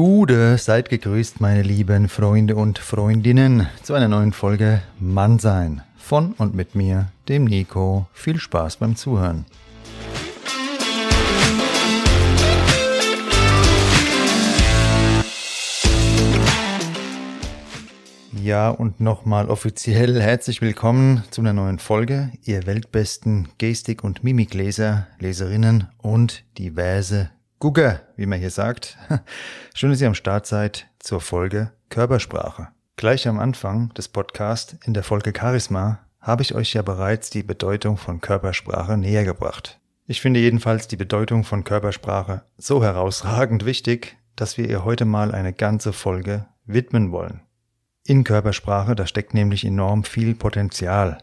Gude, seid gegrüßt, meine lieben Freunde und Freundinnen, zu einer neuen Folge Mannsein von und mit mir, dem Nico. Viel Spaß beim Zuhören. Ja, und nochmal offiziell herzlich willkommen zu einer neuen Folge, ihr weltbesten Gestik- und Mimikleser, Leserinnen und diverse Gugger, wie man hier sagt. Schön, dass ihr am Start seid zur Folge Körpersprache. Gleich am Anfang des Podcasts in der Folge Charisma habe ich euch ja bereits die Bedeutung von Körpersprache näher gebracht. Ich finde jedenfalls die Bedeutung von Körpersprache so herausragend wichtig, dass wir ihr heute mal eine ganze Folge widmen wollen. In Körpersprache, da steckt nämlich enorm viel Potenzial.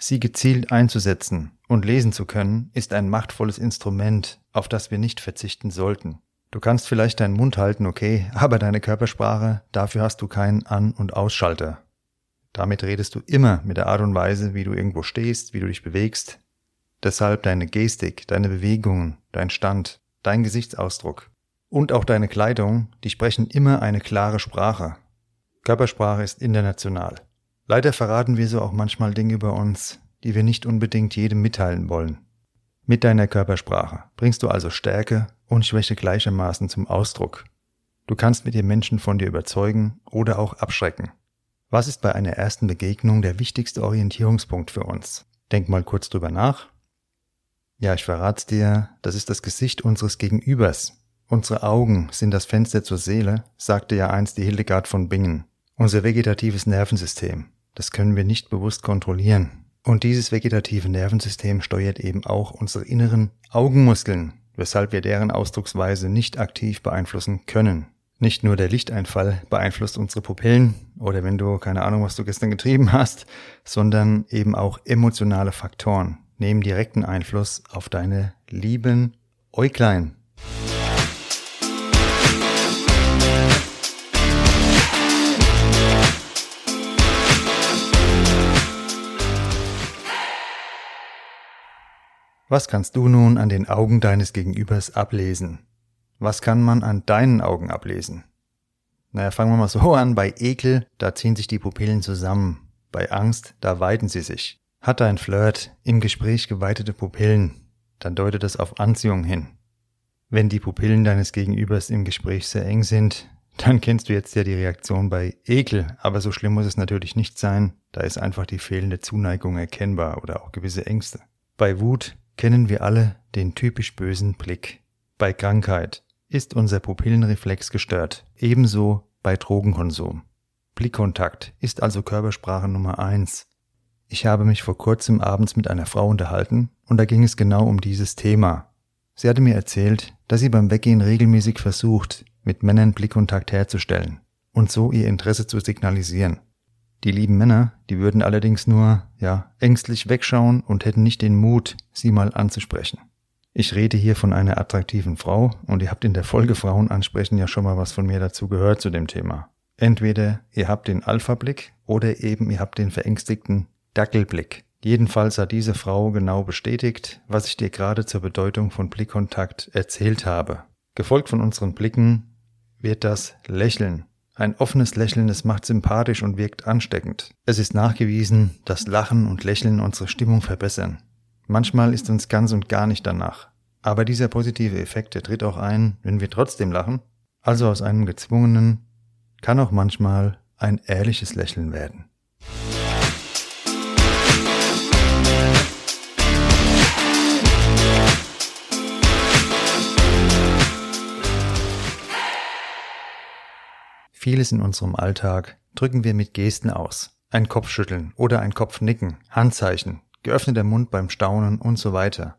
Sie gezielt einzusetzen und lesen zu können, ist ein machtvolles Instrument, auf das wir nicht verzichten sollten. Du kannst vielleicht deinen Mund halten, okay, aber deine Körpersprache, dafür hast du keinen An- und Ausschalter. Damit redest du immer mit der Art und Weise, wie du irgendwo stehst, wie du dich bewegst. Deshalb deine Gestik, deine Bewegungen, dein Stand, dein Gesichtsausdruck und auch deine Kleidung, die sprechen immer eine klare Sprache. Körpersprache ist international. Leider verraten wir so auch manchmal Dinge über uns, die wir nicht unbedingt jedem mitteilen wollen. Mit deiner Körpersprache bringst du also Stärke und Schwäche gleichermaßen zum Ausdruck. Du kannst mit dir Menschen von dir überzeugen oder auch abschrecken. Was ist bei einer ersten Begegnung der wichtigste Orientierungspunkt für uns? Denk mal kurz drüber nach. Ja, ich verrat's dir, das ist das Gesicht unseres Gegenübers. Unsere Augen sind das Fenster zur Seele, sagte ja einst die Hildegard von Bingen. Unser vegetatives Nervensystem, das können wir nicht bewusst kontrollieren. Und dieses vegetative Nervensystem steuert eben auch unsere inneren Augenmuskeln, weshalb wir deren Ausdrucksweise nicht aktiv beeinflussen können. Nicht nur der Lichteinfall beeinflusst unsere Pupillen oder wenn du keine Ahnung, was du gestern getrieben hast, sondern eben auch emotionale Faktoren nehmen direkten Einfluss auf deine lieben Äuglein. Was kannst du nun an den Augen deines Gegenübers ablesen? Was kann man an deinen Augen ablesen? Naja, fangen wir mal so an. Bei Ekel, da ziehen sich die Pupillen zusammen. Bei Angst, da weiten sie sich. Hat ein Flirt im Gespräch geweitete Pupillen, dann deutet das auf Anziehung hin. Wenn die Pupillen deines Gegenübers im Gespräch sehr eng sind, dann kennst du jetzt ja die Reaktion bei Ekel, aber so schlimm muss es natürlich nicht sein, da ist einfach die fehlende Zuneigung erkennbar oder auch gewisse Ängste. Bei Wut kennen wir alle den typisch bösen Blick. Bei Krankheit ist unser Pupillenreflex gestört, ebenso bei Drogenkonsum. Blickkontakt ist also Körpersprache Nummer eins. Ich habe mich vor kurzem abends mit einer Frau unterhalten und da ging es genau um dieses Thema. Sie hatte mir erzählt, dass sie beim Weggehen regelmäßig versucht, mit Männern Blickkontakt herzustellen und so ihr Interesse zu signalisieren. Die lieben Männer, die würden allerdings nur, ja, ängstlich wegschauen und hätten nicht den Mut, sie mal anzusprechen. Ich rede hier von einer attraktiven Frau und ihr habt in der Folge Frauen ansprechen ja schon mal was von mir dazu gehört zu dem Thema. Entweder ihr habt den Alpha-Blick oder eben ihr habt den verängstigten Dackelblick. Jedenfalls hat diese Frau genau bestätigt, was ich dir gerade zur Bedeutung von Blickkontakt erzählt habe. Gefolgt von unseren Blicken wird das Lächeln ein offenes Lächeln, das macht sympathisch und wirkt ansteckend. Es ist nachgewiesen, dass Lachen und Lächeln unsere Stimmung verbessern. Manchmal ist uns ganz und gar nicht danach. Aber dieser positive Effekt, der tritt auch ein, wenn wir trotzdem lachen. Also aus einem gezwungenen kann auch manchmal ein ehrliches Lächeln werden. Vieles in unserem Alltag drücken wir mit Gesten aus. Ein Kopfschütteln oder ein Kopfnicken, Handzeichen, geöffneter Mund beim Staunen und so weiter.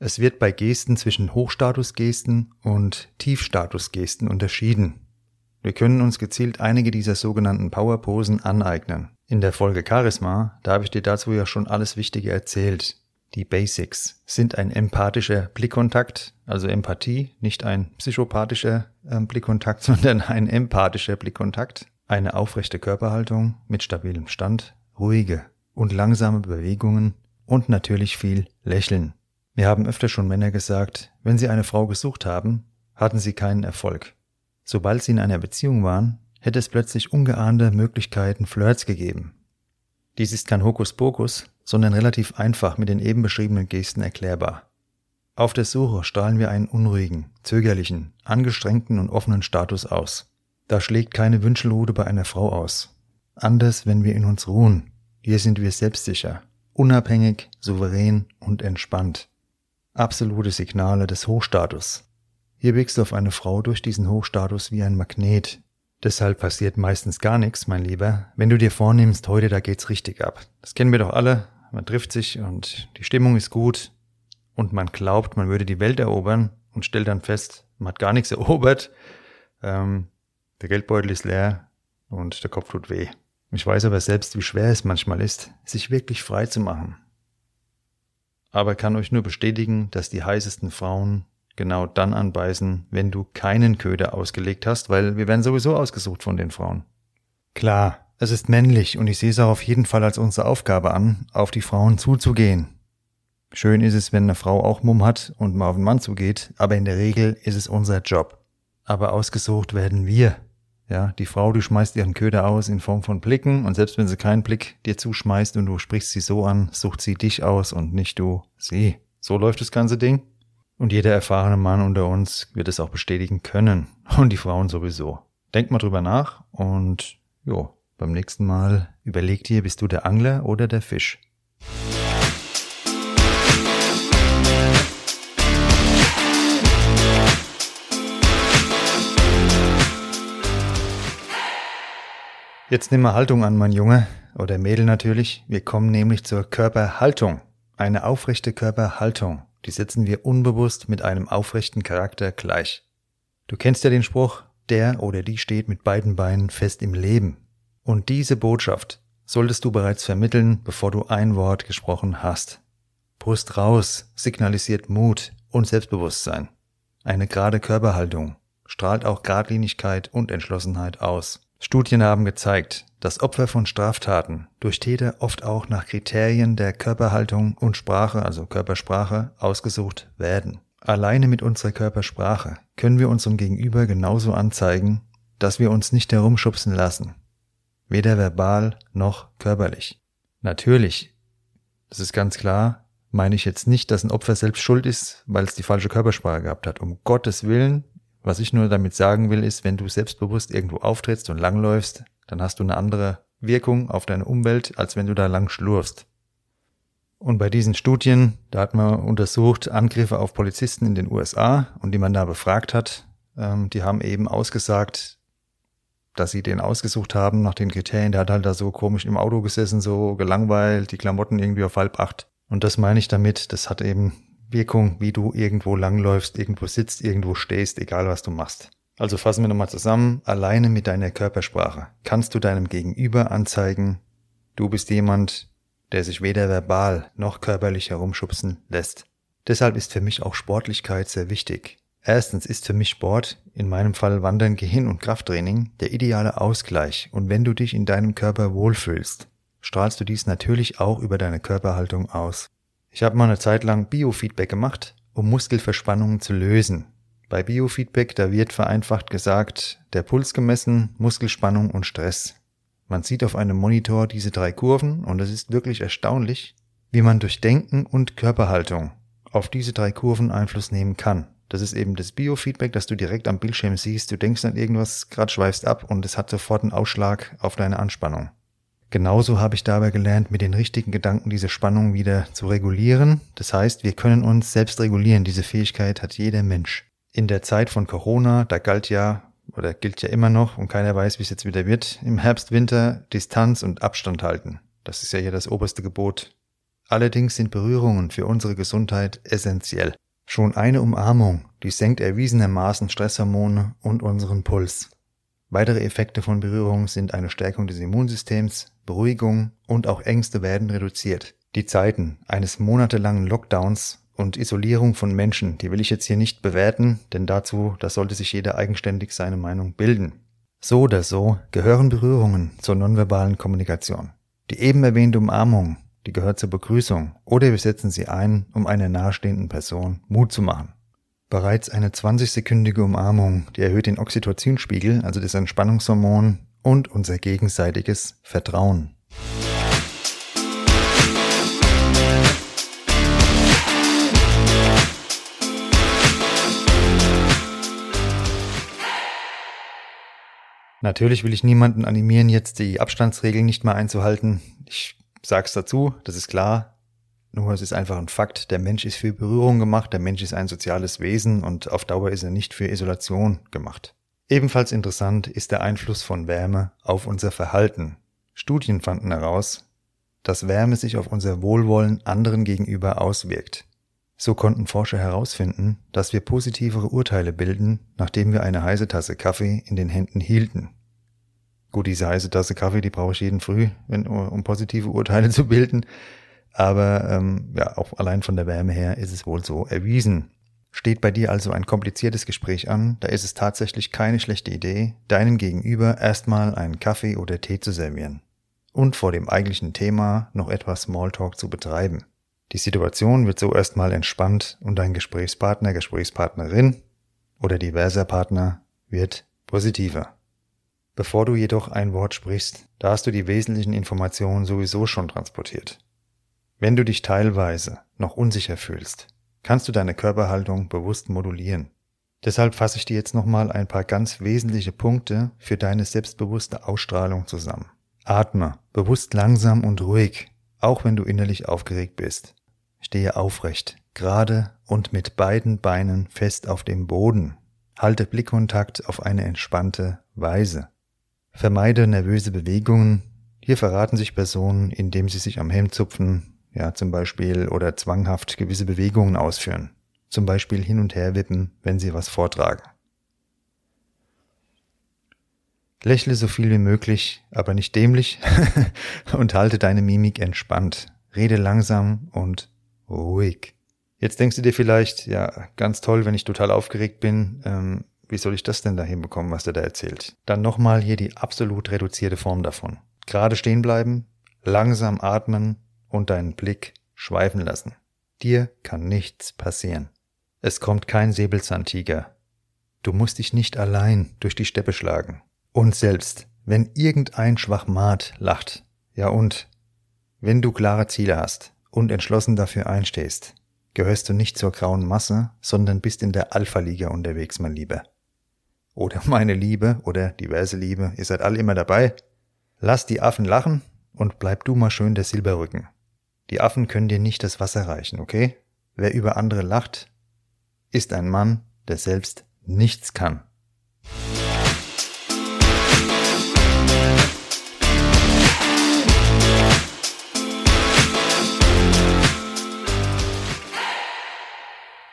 Es wird bei Gesten zwischen Hochstatusgesten und Tiefstatusgesten unterschieden. Wir können uns gezielt einige dieser sogenannten Powerposen aneignen. In der Folge Charisma, da habe ich dir dazu ja schon alles Wichtige erzählt. Die Basics sind ein empathischer Blickkontakt, also Empathie, nicht ein psychopathischer äh, Blickkontakt, sondern ein empathischer Blickkontakt, eine aufrechte Körperhaltung mit stabilem Stand, ruhige und langsame Bewegungen und natürlich viel Lächeln. Wir haben öfter schon Männer gesagt, wenn sie eine Frau gesucht haben, hatten sie keinen Erfolg. Sobald sie in einer Beziehung waren, hätte es plötzlich ungeahnte Möglichkeiten Flirts gegeben. Dies ist kein Hokuspokus, sondern relativ einfach mit den eben beschriebenen Gesten erklärbar. Auf der Suche strahlen wir einen unruhigen, zögerlichen, angestrengten und offenen Status aus. Da schlägt keine Wünschelrute bei einer Frau aus. Anders, wenn wir in uns ruhen. Hier sind wir selbstsicher, unabhängig, souverän und entspannt. Absolute Signale des Hochstatus. Hier wirkst du auf eine Frau durch diesen Hochstatus wie ein Magnet. Deshalb passiert meistens gar nichts, mein Lieber, wenn du dir vornimmst, heute da geht's richtig ab. Das kennen wir doch alle. Man trifft sich und die Stimmung ist gut, und man glaubt, man würde die Welt erobern und stellt dann fest, man hat gar nichts erobert, ähm, der Geldbeutel ist leer und der Kopf tut weh. Ich weiß aber selbst, wie schwer es manchmal ist, sich wirklich frei zu machen. Aber kann euch nur bestätigen, dass die heißesten Frauen genau dann anbeißen, wenn du keinen Köder ausgelegt hast, weil wir werden sowieso ausgesucht von den Frauen. Klar, es ist männlich und ich sehe es auch auf jeden Fall als unsere Aufgabe an, auf die Frauen zuzugehen, Schön ist es, wenn eine Frau auch Mumm hat und mal auf den Mann zugeht, aber in der Regel ist es unser Job. Aber ausgesucht werden wir. Ja, die Frau, du schmeißt ihren Köder aus in Form von Blicken und selbst wenn sie keinen Blick dir zuschmeißt und du sprichst sie so an, sucht sie dich aus und nicht du sie. So läuft das ganze Ding. Und jeder erfahrene Mann unter uns wird es auch bestätigen können. Und die Frauen sowieso. Denk mal drüber nach und jo, beim nächsten Mal überleg dir, bist du der Angler oder der Fisch. Jetzt nimm mal Haltung an, mein Junge oder Mädel natürlich. Wir kommen nämlich zur Körperhaltung. Eine aufrechte Körperhaltung. Die setzen wir unbewusst mit einem aufrechten Charakter gleich. Du kennst ja den Spruch, der oder die steht mit beiden Beinen fest im Leben. Und diese Botschaft solltest du bereits vermitteln, bevor du ein Wort gesprochen hast. Brust raus signalisiert Mut und Selbstbewusstsein. Eine gerade Körperhaltung strahlt auch Gradlinigkeit und Entschlossenheit aus. Studien haben gezeigt, dass Opfer von Straftaten durch Täter oft auch nach Kriterien der Körperhaltung und Sprache, also Körpersprache, ausgesucht werden. Alleine mit unserer Körpersprache können wir unserem Gegenüber genauso anzeigen, dass wir uns nicht herumschubsen lassen. Weder verbal noch körperlich. Natürlich, das ist ganz klar, meine ich jetzt nicht, dass ein Opfer selbst schuld ist, weil es die falsche Körpersprache gehabt hat. Um Gottes Willen, was ich nur damit sagen will, ist, wenn du selbstbewusst irgendwo auftrittst und langläufst, dann hast du eine andere Wirkung auf deine Umwelt, als wenn du da lang schlurfst. Und bei diesen Studien, da hat man untersucht Angriffe auf Polizisten in den USA und die man da befragt hat, ähm, die haben eben ausgesagt, dass sie den ausgesucht haben nach den Kriterien. Der hat halt da so komisch im Auto gesessen, so gelangweilt, die Klamotten irgendwie auf halb acht. Und das meine ich damit, das hat eben Wirkung, wie du irgendwo langläufst, irgendwo sitzt, irgendwo stehst, egal was du machst. Also fassen wir nochmal zusammen. Alleine mit deiner Körpersprache kannst du deinem Gegenüber anzeigen, du bist jemand, der sich weder verbal noch körperlich herumschubsen lässt. Deshalb ist für mich auch Sportlichkeit sehr wichtig. Erstens ist für mich Sport, in meinem Fall Wandern, Gehirn und Krafttraining, der ideale Ausgleich. Und wenn du dich in deinem Körper wohlfühlst, strahlst du dies natürlich auch über deine Körperhaltung aus. Ich habe mal eine Zeit lang Biofeedback gemacht, um Muskelverspannungen zu lösen. Bei Biofeedback, da wird vereinfacht gesagt, der Puls gemessen, Muskelspannung und Stress. Man sieht auf einem Monitor diese drei Kurven und es ist wirklich erstaunlich, wie man durch Denken und Körperhaltung auf diese drei Kurven Einfluss nehmen kann. Das ist eben das Biofeedback, das du direkt am Bildschirm siehst. Du denkst an irgendwas, grad schweifst ab und es hat sofort einen Ausschlag auf deine Anspannung. Genauso habe ich dabei gelernt, mit den richtigen Gedanken diese Spannung wieder zu regulieren. Das heißt, wir können uns selbst regulieren. Diese Fähigkeit hat jeder Mensch. In der Zeit von Corona, da galt ja oder gilt ja immer noch und keiner weiß, wie es jetzt wieder wird, im Herbst, Winter Distanz und Abstand halten. Das ist ja hier das oberste Gebot. Allerdings sind Berührungen für unsere Gesundheit essentiell. Schon eine Umarmung, die senkt erwiesenermaßen Stresshormone und unseren Puls. Weitere Effekte von Berührung sind eine Stärkung des Immunsystems, Beruhigung und auch Ängste werden reduziert. Die Zeiten eines monatelangen Lockdowns und Isolierung von Menschen, die will ich jetzt hier nicht bewerten, denn dazu, da sollte sich jeder eigenständig seine Meinung bilden. So oder so gehören Berührungen zur nonverbalen Kommunikation. Die eben erwähnte Umarmung, die gehört zur Begrüßung oder wir setzen sie ein, um einer nahestehenden Person Mut zu machen. Bereits eine 20-sekündige Umarmung, die erhöht den Oxytocinspiegel, also das Entspannungshormon, und unser gegenseitiges Vertrauen. Natürlich will ich niemanden animieren, jetzt die Abstandsregeln nicht mehr einzuhalten. Ich sag's dazu, das ist klar. Nur es ist einfach ein Fakt. Der Mensch ist für Berührung gemacht, der Mensch ist ein soziales Wesen und auf Dauer ist er nicht für Isolation gemacht. Ebenfalls interessant ist der Einfluss von Wärme auf unser Verhalten. Studien fanden heraus, dass Wärme sich auf unser Wohlwollen anderen gegenüber auswirkt. So konnten Forscher herausfinden, dass wir positivere Urteile bilden, nachdem wir eine heiße Tasse Kaffee in den Händen hielten. Gut, diese heiße Tasse Kaffee, die brauche ich jeden früh, wenn, um positive Urteile zu bilden. Aber ähm, ja, auch allein von der Wärme her ist es wohl so erwiesen. Steht bei dir also ein kompliziertes Gespräch an, da ist es tatsächlich keine schlechte Idee, deinem Gegenüber erstmal einen Kaffee oder Tee zu servieren und vor dem eigentlichen Thema noch etwas Smalltalk zu betreiben. Die Situation wird so erstmal entspannt und dein Gesprächspartner, Gesprächspartnerin oder diverser Partner wird positiver. Bevor du jedoch ein Wort sprichst, da hast du die wesentlichen Informationen sowieso schon transportiert. Wenn du dich teilweise noch unsicher fühlst, kannst du deine Körperhaltung bewusst modulieren. Deshalb fasse ich dir jetzt nochmal ein paar ganz wesentliche Punkte für deine selbstbewusste Ausstrahlung zusammen. Atme bewusst langsam und ruhig, auch wenn du innerlich aufgeregt bist. Stehe aufrecht, gerade und mit beiden Beinen fest auf dem Boden. Halte Blickkontakt auf eine entspannte Weise. Vermeide nervöse Bewegungen. Hier verraten sich Personen, indem sie sich am Hemd zupfen, ja zum Beispiel, oder zwanghaft gewisse Bewegungen ausführen. Zum Beispiel hin und her wippen, wenn sie was vortragen. Lächle so viel wie möglich, aber nicht dämlich und halte deine Mimik entspannt. Rede langsam und ruhig. Jetzt denkst du dir vielleicht, ja, ganz toll, wenn ich total aufgeregt bin. Ähm, wie soll ich das denn da hinbekommen, was der da erzählt? Dann nochmal hier die absolut reduzierte Form davon. Gerade stehen bleiben, langsam atmen und deinen Blick schweifen lassen. Dir kann nichts passieren. Es kommt kein Säbelzahntiger. Du musst dich nicht allein durch die Steppe schlagen. Und selbst, wenn irgendein Schwachmat lacht, ja und, wenn du klare Ziele hast, und entschlossen dafür einstehst, gehörst du nicht zur grauen Masse, sondern bist in der Alpha-Liga unterwegs, mein Lieber. Oder meine Liebe oder diverse Liebe, ihr seid alle immer dabei. Lass die Affen lachen und bleib du mal schön der Silberrücken. Die Affen können dir nicht das Wasser reichen, okay? Wer über andere lacht, ist ein Mann, der selbst nichts kann.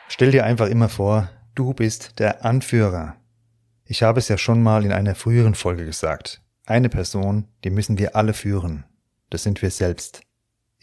Stell dir einfach immer vor, du bist der Anführer. Ich habe es ja schon mal in einer früheren Folge gesagt. Eine Person, die müssen wir alle führen. Das sind wir selbst.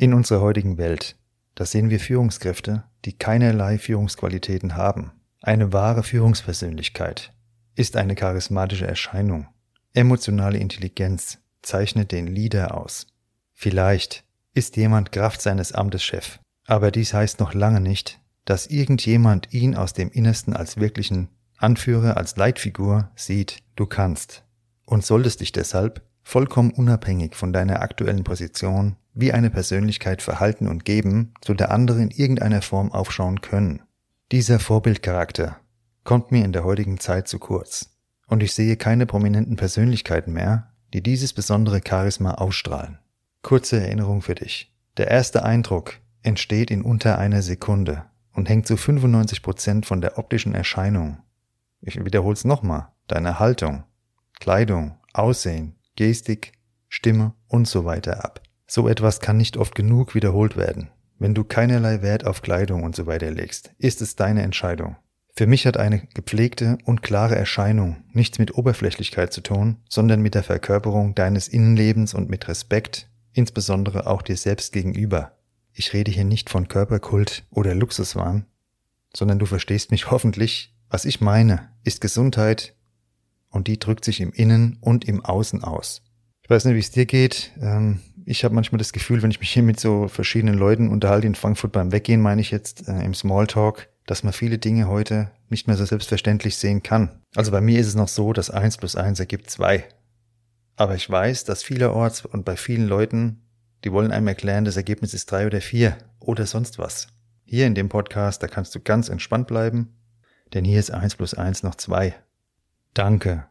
In unserer heutigen Welt, da sehen wir Führungskräfte, die keinerlei Führungsqualitäten haben. Eine wahre Führungspersönlichkeit ist eine charismatische Erscheinung. Emotionale Intelligenz zeichnet den Leader aus. Vielleicht ist jemand Kraft seines Amtes Chef, aber dies heißt noch lange nicht, dass irgendjemand ihn aus dem Innersten als wirklichen Anführer, als Leitfigur sieht, du kannst und solltest dich deshalb vollkommen unabhängig von deiner aktuellen Position wie eine Persönlichkeit verhalten und geben, zu der andere in irgendeiner Form aufschauen können. Dieser Vorbildcharakter kommt mir in der heutigen Zeit zu kurz und ich sehe keine prominenten Persönlichkeiten mehr, die dieses besondere Charisma ausstrahlen. Kurze Erinnerung für dich. Der erste Eindruck entsteht in unter einer Sekunde und hängt zu 95 Prozent von der optischen Erscheinung. Ich wiederhole es nochmal. Deine Haltung, Kleidung, Aussehen, Gestik, Stimme und so weiter ab. So etwas kann nicht oft genug wiederholt werden. Wenn du keinerlei Wert auf Kleidung und so weiter legst, ist es deine Entscheidung. Für mich hat eine gepflegte und klare Erscheinung nichts mit Oberflächlichkeit zu tun, sondern mit der Verkörperung deines Innenlebens und mit Respekt, insbesondere auch dir selbst gegenüber. Ich rede hier nicht von Körperkult oder Luxuswahn, sondern du verstehst mich hoffentlich. Was ich meine, ist Gesundheit und die drückt sich im Innen und im Außen aus. Weiß nicht, wie es dir geht. Ähm, ich habe manchmal das Gefühl, wenn ich mich hier mit so verschiedenen Leuten unterhalte in Frankfurt beim Weggehen, meine ich jetzt äh, im Smalltalk, dass man viele Dinge heute nicht mehr so selbstverständlich sehen kann. Also bei mir ist es noch so, dass eins plus eins ergibt zwei. Aber ich weiß, dass vielerorts und bei vielen Leuten, die wollen einem erklären, das Ergebnis ist drei oder vier oder sonst was. Hier in dem Podcast, da kannst du ganz entspannt bleiben, denn hier ist eins plus eins noch zwei. Danke,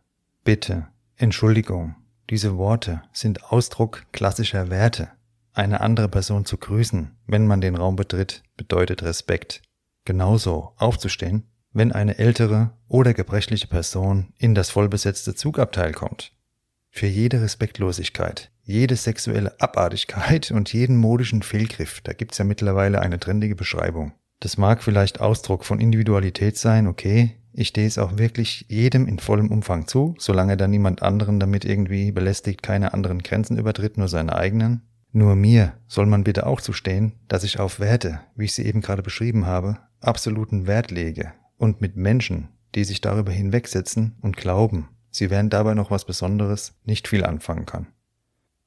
bitte, Entschuldigung, diese Worte sind Ausdruck klassischer Werte. Eine andere Person zu grüßen, wenn man den Raum betritt, bedeutet Respekt. Genauso aufzustehen, wenn eine ältere oder gebrechliche Person in das vollbesetzte Zugabteil kommt. Für jede Respektlosigkeit, jede sexuelle Abartigkeit und jeden modischen Fehlgriff, da gibt's ja mittlerweile eine trendige Beschreibung. Das mag vielleicht Ausdruck von Individualität sein, okay, ich stehe es auch wirklich jedem in vollem Umfang zu, solange da niemand anderen damit irgendwie belästigt, keine anderen Grenzen übertritt, nur seine eigenen. Nur mir soll man bitte auch zustehen, dass ich auf Werte, wie ich sie eben gerade beschrieben habe, absoluten Wert lege und mit Menschen, die sich darüber hinwegsetzen und glauben, sie wären dabei noch was Besonderes, nicht viel anfangen kann.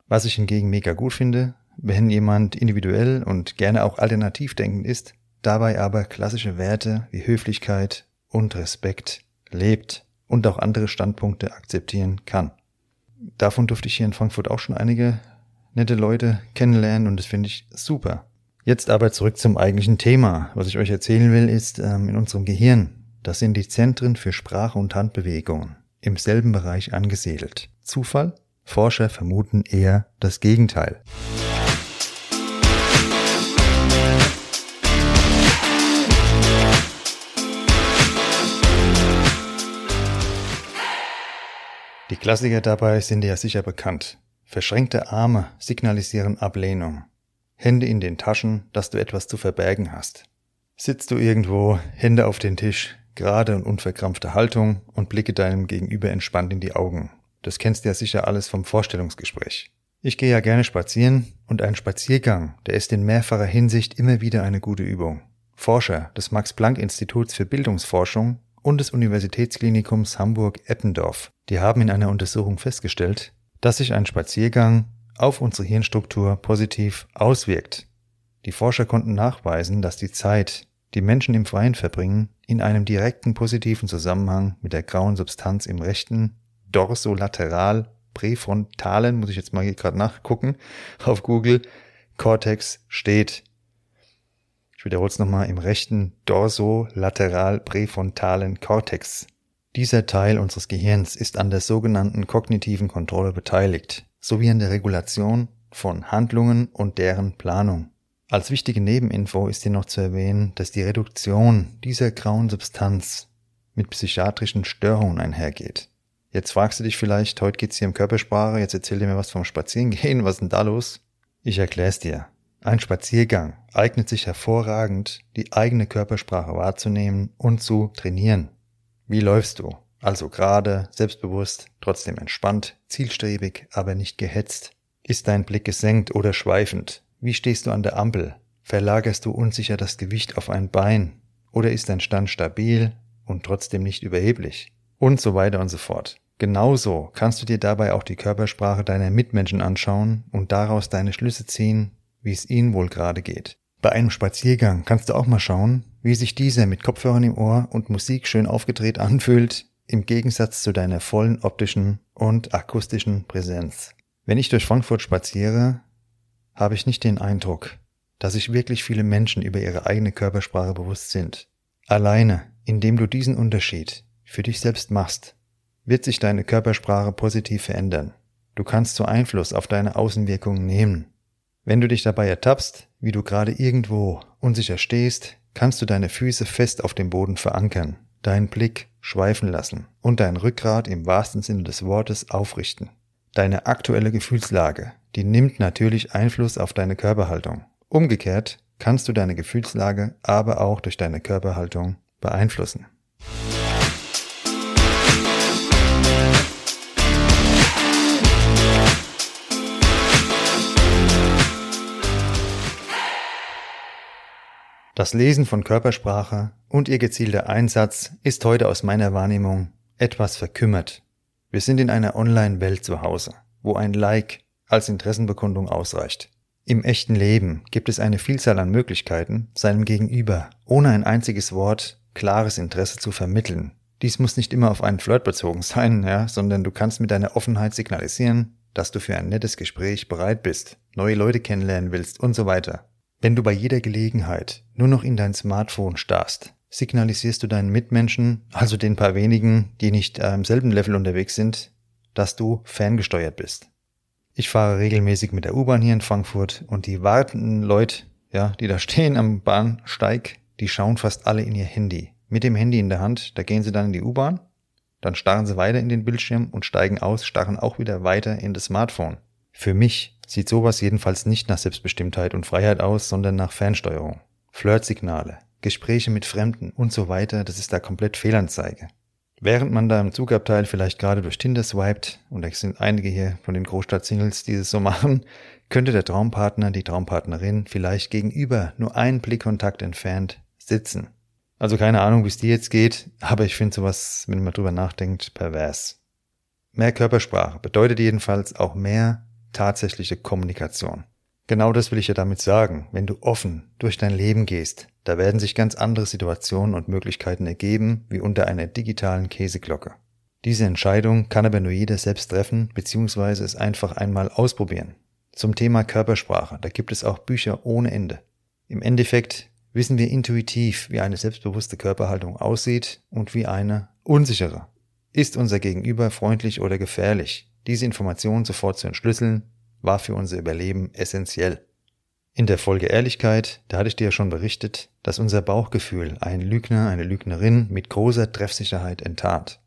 Was ich hingegen mega gut finde, wenn jemand individuell und gerne auch alternativ denkend ist, dabei aber klassische Werte wie Höflichkeit, und Respekt lebt und auch andere Standpunkte akzeptieren kann. Davon durfte ich hier in Frankfurt auch schon einige nette Leute kennenlernen und das finde ich super. Jetzt aber zurück zum eigentlichen Thema. Was ich euch erzählen will, ist ähm, in unserem Gehirn, das sind die Zentren für Sprache und Handbewegungen im selben Bereich angesiedelt. Zufall? Forscher vermuten eher das Gegenteil. Die Klassiker dabei sind dir ja sicher bekannt. Verschränkte Arme signalisieren Ablehnung. Hände in den Taschen, dass du etwas zu verbergen hast. Sitzt du irgendwo, Hände auf den Tisch, gerade und unverkrampfte Haltung und blicke deinem Gegenüber entspannt in die Augen. Das kennst du ja sicher alles vom Vorstellungsgespräch. Ich gehe ja gerne spazieren und ein Spaziergang, der ist in mehrfacher Hinsicht immer wieder eine gute Übung. Forscher des Max Planck Instituts für Bildungsforschung und des Universitätsklinikums Hamburg-Eppendorf. Die haben in einer Untersuchung festgestellt, dass sich ein Spaziergang auf unsere Hirnstruktur positiv auswirkt. Die Forscher konnten nachweisen, dass die Zeit, die Menschen im Freien verbringen, in einem direkten positiven Zusammenhang mit der grauen Substanz im rechten dorsolateral präfrontalen, muss ich jetzt mal gerade nachgucken, auf Google, Cortex steht ich wiederhole es nochmal, im rechten dorsolateral-präfrontalen Kortex. Dieser Teil unseres Gehirns ist an der sogenannten kognitiven Kontrolle beteiligt, sowie an der Regulation von Handlungen und deren Planung. Als wichtige Nebeninfo ist hier noch zu erwähnen, dass die Reduktion dieser grauen Substanz mit psychiatrischen Störungen einhergeht. Jetzt fragst du dich vielleicht, heute geht's hier um Körpersprache, jetzt erzähl dir mir was vom Spazierengehen, was ist denn da los? Ich erklär's dir. Ein Spaziergang eignet sich hervorragend, die eigene Körpersprache wahrzunehmen und zu trainieren. Wie läufst du? Also gerade, selbstbewusst, trotzdem entspannt, zielstrebig, aber nicht gehetzt. Ist dein Blick gesenkt oder schweifend? Wie stehst du an der Ampel? Verlagerst du unsicher das Gewicht auf ein Bein? Oder ist dein Stand stabil und trotzdem nicht überheblich? Und so weiter und so fort. Genauso kannst du dir dabei auch die Körpersprache deiner Mitmenschen anschauen und daraus deine Schlüsse ziehen, wie es ihnen wohl gerade geht. Bei einem Spaziergang kannst du auch mal schauen, wie sich dieser mit Kopfhörern im Ohr und Musik schön aufgedreht anfühlt, im Gegensatz zu deiner vollen optischen und akustischen Präsenz. Wenn ich durch Frankfurt spaziere, habe ich nicht den Eindruck, dass sich wirklich viele Menschen über ihre eigene Körpersprache bewusst sind. Alleine, indem du diesen Unterschied für dich selbst machst, wird sich deine Körpersprache positiv verändern. Du kannst so Einfluss auf deine Außenwirkungen nehmen wenn du dich dabei ertappst, wie du gerade irgendwo unsicher stehst, kannst du deine Füße fest auf dem Boden verankern, deinen Blick schweifen lassen und dein Rückgrat im wahrsten Sinne des Wortes aufrichten. Deine aktuelle Gefühlslage, die nimmt natürlich Einfluss auf deine Körperhaltung. Umgekehrt kannst du deine Gefühlslage aber auch durch deine Körperhaltung beeinflussen. Das Lesen von Körpersprache und ihr gezielter Einsatz ist heute aus meiner Wahrnehmung etwas verkümmert. Wir sind in einer Online-Welt zu Hause, wo ein Like als Interessenbekundung ausreicht. Im echten Leben gibt es eine Vielzahl an Möglichkeiten, seinem Gegenüber ohne ein einziges Wort klares Interesse zu vermitteln. Dies muss nicht immer auf einen Flirt bezogen sein, ja, sondern du kannst mit deiner Offenheit signalisieren, dass du für ein nettes Gespräch bereit bist, neue Leute kennenlernen willst und so weiter. Wenn du bei jeder Gelegenheit nur noch in dein Smartphone starrst, signalisierst du deinen Mitmenschen, also den paar wenigen, die nicht im selben Level unterwegs sind, dass du ferngesteuert bist. Ich fahre regelmäßig mit der U-Bahn hier in Frankfurt und die wartenden Leute, ja, die da stehen am Bahnsteig, die schauen fast alle in ihr Handy. Mit dem Handy in der Hand, da gehen sie dann in die U-Bahn, dann starren sie weiter in den Bildschirm und steigen aus, starren auch wieder weiter in das Smartphone. Für mich sieht sowas jedenfalls nicht nach Selbstbestimmtheit und Freiheit aus, sondern nach Fernsteuerung. Flirtsignale, Gespräche mit Fremden und so weiter, das ist da komplett Fehlanzeige. Während man da im Zugabteil vielleicht gerade durch Tinder swiped, und es sind einige hier von den Großstadt-Singles, die das so machen, könnte der Traumpartner, die Traumpartnerin vielleicht gegenüber nur einen Blickkontakt entfernt sitzen. Also keine Ahnung, wie es dir jetzt geht, aber ich finde sowas, wenn man drüber nachdenkt, pervers. Mehr Körpersprache bedeutet jedenfalls auch mehr tatsächliche Kommunikation. Genau das will ich ja damit sagen. Wenn du offen durch dein Leben gehst, da werden sich ganz andere Situationen und Möglichkeiten ergeben, wie unter einer digitalen Käseglocke. Diese Entscheidung kann aber nur jeder selbst treffen, beziehungsweise es einfach einmal ausprobieren. Zum Thema Körpersprache, da gibt es auch Bücher ohne Ende. Im Endeffekt wissen wir intuitiv, wie eine selbstbewusste Körperhaltung aussieht und wie eine unsichere. Ist unser Gegenüber freundlich oder gefährlich? Diese Informationen sofort zu entschlüsseln, war für unser Überleben essentiell. In der Folge Ehrlichkeit, da hatte ich dir ja schon berichtet, dass unser Bauchgefühl einen Lügner, eine Lügnerin mit großer Treffsicherheit enttarnt.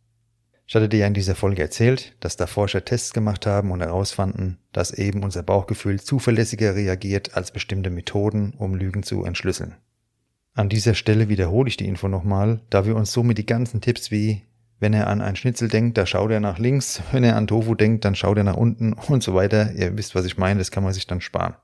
Ich hatte dir ja in dieser Folge erzählt, dass da Forscher Tests gemacht haben und herausfanden, dass eben unser Bauchgefühl zuverlässiger reagiert als bestimmte Methoden, um Lügen zu entschlüsseln. An dieser Stelle wiederhole ich die Info nochmal, da wir uns somit die ganzen Tipps wie wenn er an ein Schnitzel denkt, da schaut er nach links. Wenn er an Tofu denkt, dann schaut er nach unten und so weiter. Ihr wisst, was ich meine, das kann man sich dann sparen.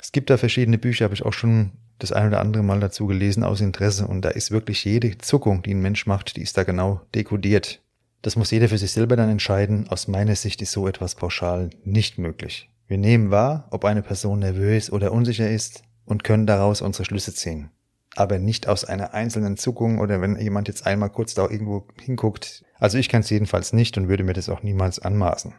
Es gibt da verschiedene Bücher, habe ich auch schon das ein oder andere Mal dazu gelesen aus Interesse und da ist wirklich jede Zuckung, die ein Mensch macht, die ist da genau dekodiert. Das muss jeder für sich selber dann entscheiden. Aus meiner Sicht ist so etwas pauschal nicht möglich. Wir nehmen wahr, ob eine Person nervös oder unsicher ist und können daraus unsere Schlüsse ziehen. Aber nicht aus einer einzelnen Zuckung oder wenn jemand jetzt einmal kurz da irgendwo hinguckt. Also ich kann es jedenfalls nicht und würde mir das auch niemals anmaßen.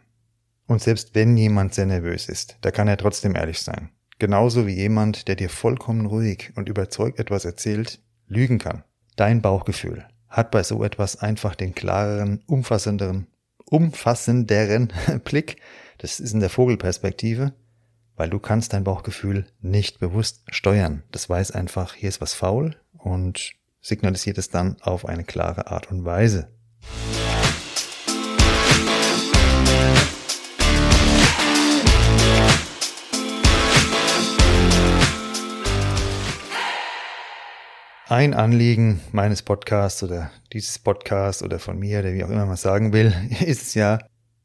Und selbst wenn jemand sehr nervös ist, da kann er trotzdem ehrlich sein. Genauso wie jemand, der dir vollkommen ruhig und überzeugt etwas erzählt, lügen kann. Dein Bauchgefühl hat bei so etwas einfach den klareren, umfassenderen, umfassenderen Blick. Das ist in der Vogelperspektive, weil du kannst dein Bauchgefühl nicht bewusst steuern. Das weiß einfach, hier ist was faul und signalisiert es dann auf eine klare Art und Weise. Ein Anliegen meines Podcasts oder dieses Podcasts oder von mir, der wie auch immer man sagen will, ist es ja,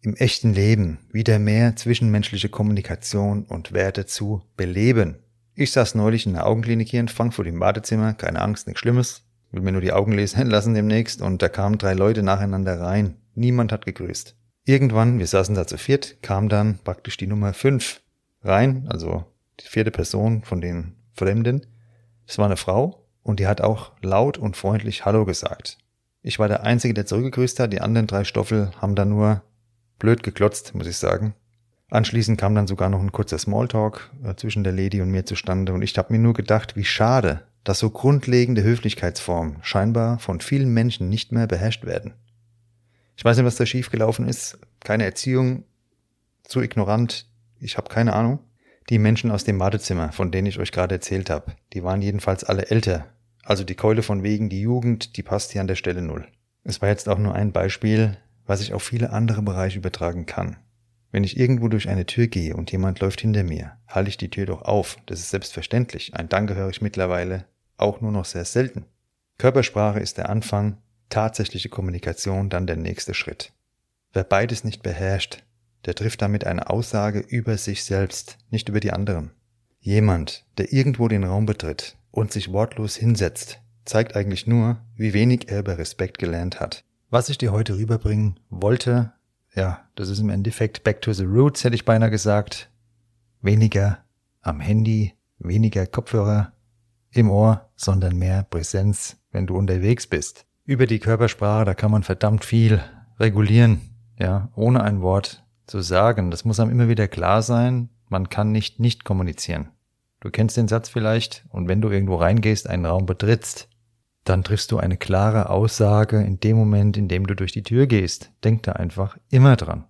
im echten Leben wieder mehr zwischenmenschliche Kommunikation und Werte zu beleben. Ich saß neulich in der Augenklinik hier in Frankfurt im Badezimmer, keine Angst, nichts Schlimmes, will mir nur die Augen lesen lassen demnächst und da kamen drei Leute nacheinander rein. Niemand hat gegrüßt. Irgendwann, wir saßen da zu viert, kam dann praktisch die Nummer fünf rein, also die vierte Person von den Fremden. Es war eine Frau und die hat auch laut und freundlich Hallo gesagt. Ich war der Einzige, der zurückgegrüßt hat. Die anderen drei Stoffel haben da nur blöd geklotzt, muss ich sagen. Anschließend kam dann sogar noch ein kurzer Smalltalk äh, zwischen der Lady und mir zustande und ich habe mir nur gedacht, wie schade, dass so grundlegende Höflichkeitsformen scheinbar von vielen Menschen nicht mehr beherrscht werden. Ich weiß nicht, was da schiefgelaufen ist. Keine Erziehung, zu ignorant, ich habe keine Ahnung. Die Menschen aus dem Badezimmer, von denen ich euch gerade erzählt habe, die waren jedenfalls alle älter also die Keule von wegen, die Jugend, die passt hier an der Stelle null. Es war jetzt auch nur ein Beispiel, was ich auf viele andere Bereiche übertragen kann. Wenn ich irgendwo durch eine Tür gehe und jemand läuft hinter mir, halte ich die Tür doch auf. Das ist selbstverständlich. Ein Danke höre ich mittlerweile auch nur noch sehr selten. Körpersprache ist der Anfang, tatsächliche Kommunikation dann der nächste Schritt. Wer beides nicht beherrscht, der trifft damit eine Aussage über sich selbst, nicht über die anderen. Jemand, der irgendwo den Raum betritt und sich wortlos hinsetzt, zeigt eigentlich nur, wie wenig er über Respekt gelernt hat. Was ich dir heute rüberbringen wollte, ja, das ist im Endeffekt back to the roots, hätte ich beinahe gesagt. Weniger, am Handy, weniger Kopfhörer im Ohr, sondern mehr Präsenz, wenn du unterwegs bist. Über die Körpersprache, da kann man verdammt viel regulieren, ja, ohne ein Wort zu sagen. Das muss einem immer wieder klar sein. Man kann nicht nicht kommunizieren. Du kennst den Satz vielleicht, und wenn du irgendwo reingehst, einen Raum betrittst, dann triffst du eine klare Aussage in dem Moment, in dem du durch die Tür gehst. Denk da einfach immer dran.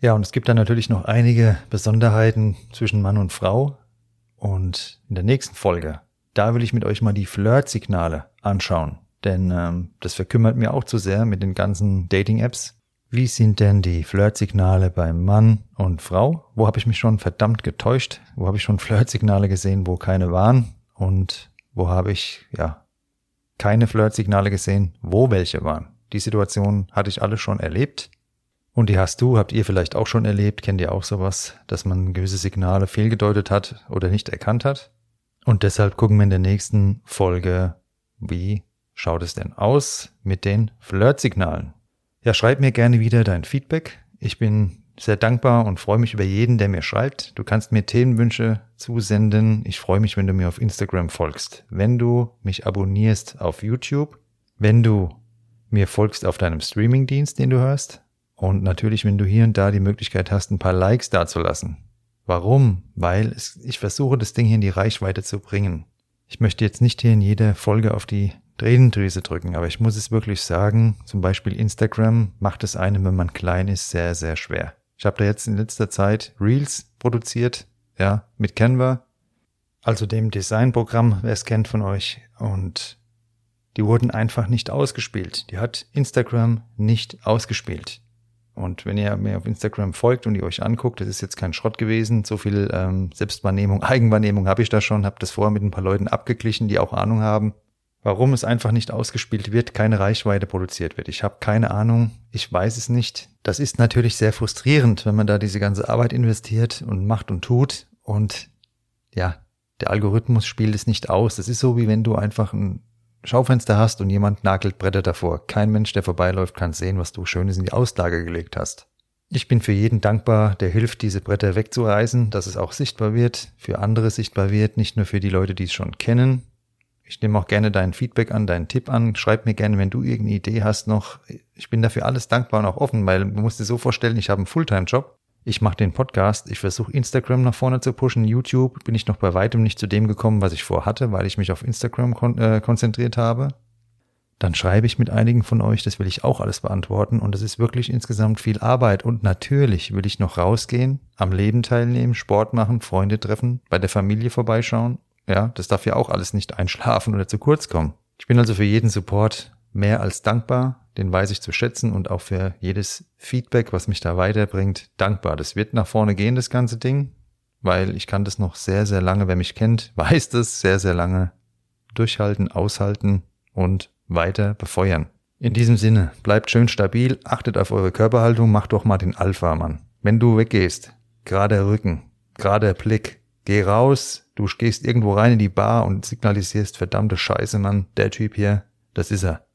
Ja, und es gibt dann natürlich noch einige Besonderheiten zwischen Mann und Frau. Und in der nächsten Folge, da will ich mit euch mal die Flirt-Signale anschauen. Denn ähm, das verkümmert mir auch zu sehr mit den ganzen Dating-Apps. Wie sind denn die Flirt-Signale beim Mann und Frau? Wo habe ich mich schon verdammt getäuscht? Wo habe ich schon Flirt-Signale gesehen, wo keine waren? Und wo habe ich, ja, keine Flirt-Signale gesehen, wo welche waren. Die Situation hatte ich alle schon erlebt. Und die hast du, habt ihr vielleicht auch schon erlebt, kennt ihr auch sowas, dass man gewisse Signale fehlgedeutet hat oder nicht erkannt hat? Und deshalb gucken wir in der nächsten Folge, wie schaut es denn aus mit den Flirt-Signalen? Ja, schreib mir gerne wieder dein Feedback. Ich bin sehr dankbar und freue mich über jeden, der mir schreibt. Du kannst mir Themenwünsche zusenden. Ich freue mich, wenn du mir auf Instagram folgst, wenn du mich abonnierst auf YouTube, wenn du mir folgst auf deinem Streamingdienst, den du hörst und natürlich, wenn du hier und da die Möglichkeit hast, ein paar Likes dazulassen. Warum? Weil es, ich versuche, das Ding hier in die Reichweite zu bringen. Ich möchte jetzt nicht hier in jeder Folge auf die Tränendrüse drücken, aber ich muss es wirklich sagen, zum Beispiel Instagram macht es einem, wenn man klein ist, sehr, sehr schwer. Ich habe da jetzt in letzter Zeit Reels produziert, ja, mit Canva, also dem Designprogramm, wer es kennt von euch. Und die wurden einfach nicht ausgespielt. Die hat Instagram nicht ausgespielt. Und wenn ihr mir auf Instagram folgt und ihr euch anguckt, das ist jetzt kein Schrott gewesen. So viel ähm, Selbstwahrnehmung, Eigenwahrnehmung habe ich da schon, habe das vorher mit ein paar Leuten abgeglichen, die auch Ahnung haben warum es einfach nicht ausgespielt wird, keine Reichweite produziert wird. Ich habe keine Ahnung, ich weiß es nicht. Das ist natürlich sehr frustrierend, wenn man da diese ganze Arbeit investiert und macht und tut und ja, der Algorithmus spielt es nicht aus. Das ist so, wie wenn du einfach ein Schaufenster hast und jemand nagelt Bretter davor. Kein Mensch, der vorbeiläuft, kann sehen, was du Schönes in die Auslage gelegt hast. Ich bin für jeden dankbar, der hilft, diese Bretter wegzureißen, dass es auch sichtbar wird, für andere sichtbar wird, nicht nur für die Leute, die es schon kennen, ich nehme auch gerne dein Feedback an, deinen Tipp an. Schreib mir gerne, wenn du irgendeine Idee hast noch. Ich bin dafür alles dankbar und auch offen, weil du musst dir so vorstellen, ich habe einen Fulltime-Job. Ich mache den Podcast, ich versuche Instagram nach vorne zu pushen, YouTube bin ich noch bei weitem nicht zu dem gekommen, was ich vorhatte, weil ich mich auf Instagram kon äh, konzentriert habe. Dann schreibe ich mit einigen von euch, das will ich auch alles beantworten und es ist wirklich insgesamt viel Arbeit und natürlich will ich noch rausgehen, am Leben teilnehmen, Sport machen, Freunde treffen, bei der Familie vorbeischauen ja, das darf ja auch alles nicht einschlafen oder zu kurz kommen. Ich bin also für jeden Support mehr als dankbar, den weiß ich zu schätzen und auch für jedes Feedback, was mich da weiterbringt, dankbar. Das wird nach vorne gehen, das ganze Ding, weil ich kann das noch sehr, sehr lange, wer mich kennt, weiß das sehr, sehr lange durchhalten, aushalten und weiter befeuern. In diesem Sinne, bleibt schön stabil, achtet auf eure Körperhaltung, macht doch mal den Alpha, Mann. Wenn du weggehst, gerade Rücken, gerade Blick, Geh raus, du gehst irgendwo rein in die Bar und signalisierst, verdammte Scheiße, Mann, der Typ hier, das ist er.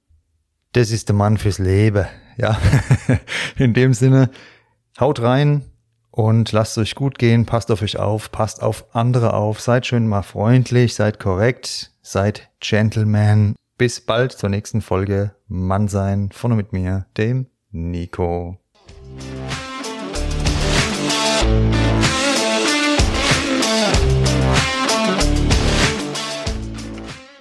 Das ist der Mann fürs Leben. Ja, in dem Sinne, haut rein und lasst euch gut gehen, passt auf euch auf, passt auf andere auf, seid schön mal freundlich, seid korrekt, seid Gentleman. Bis bald zur nächsten Folge Mann sein von und mit mir, dem Nico.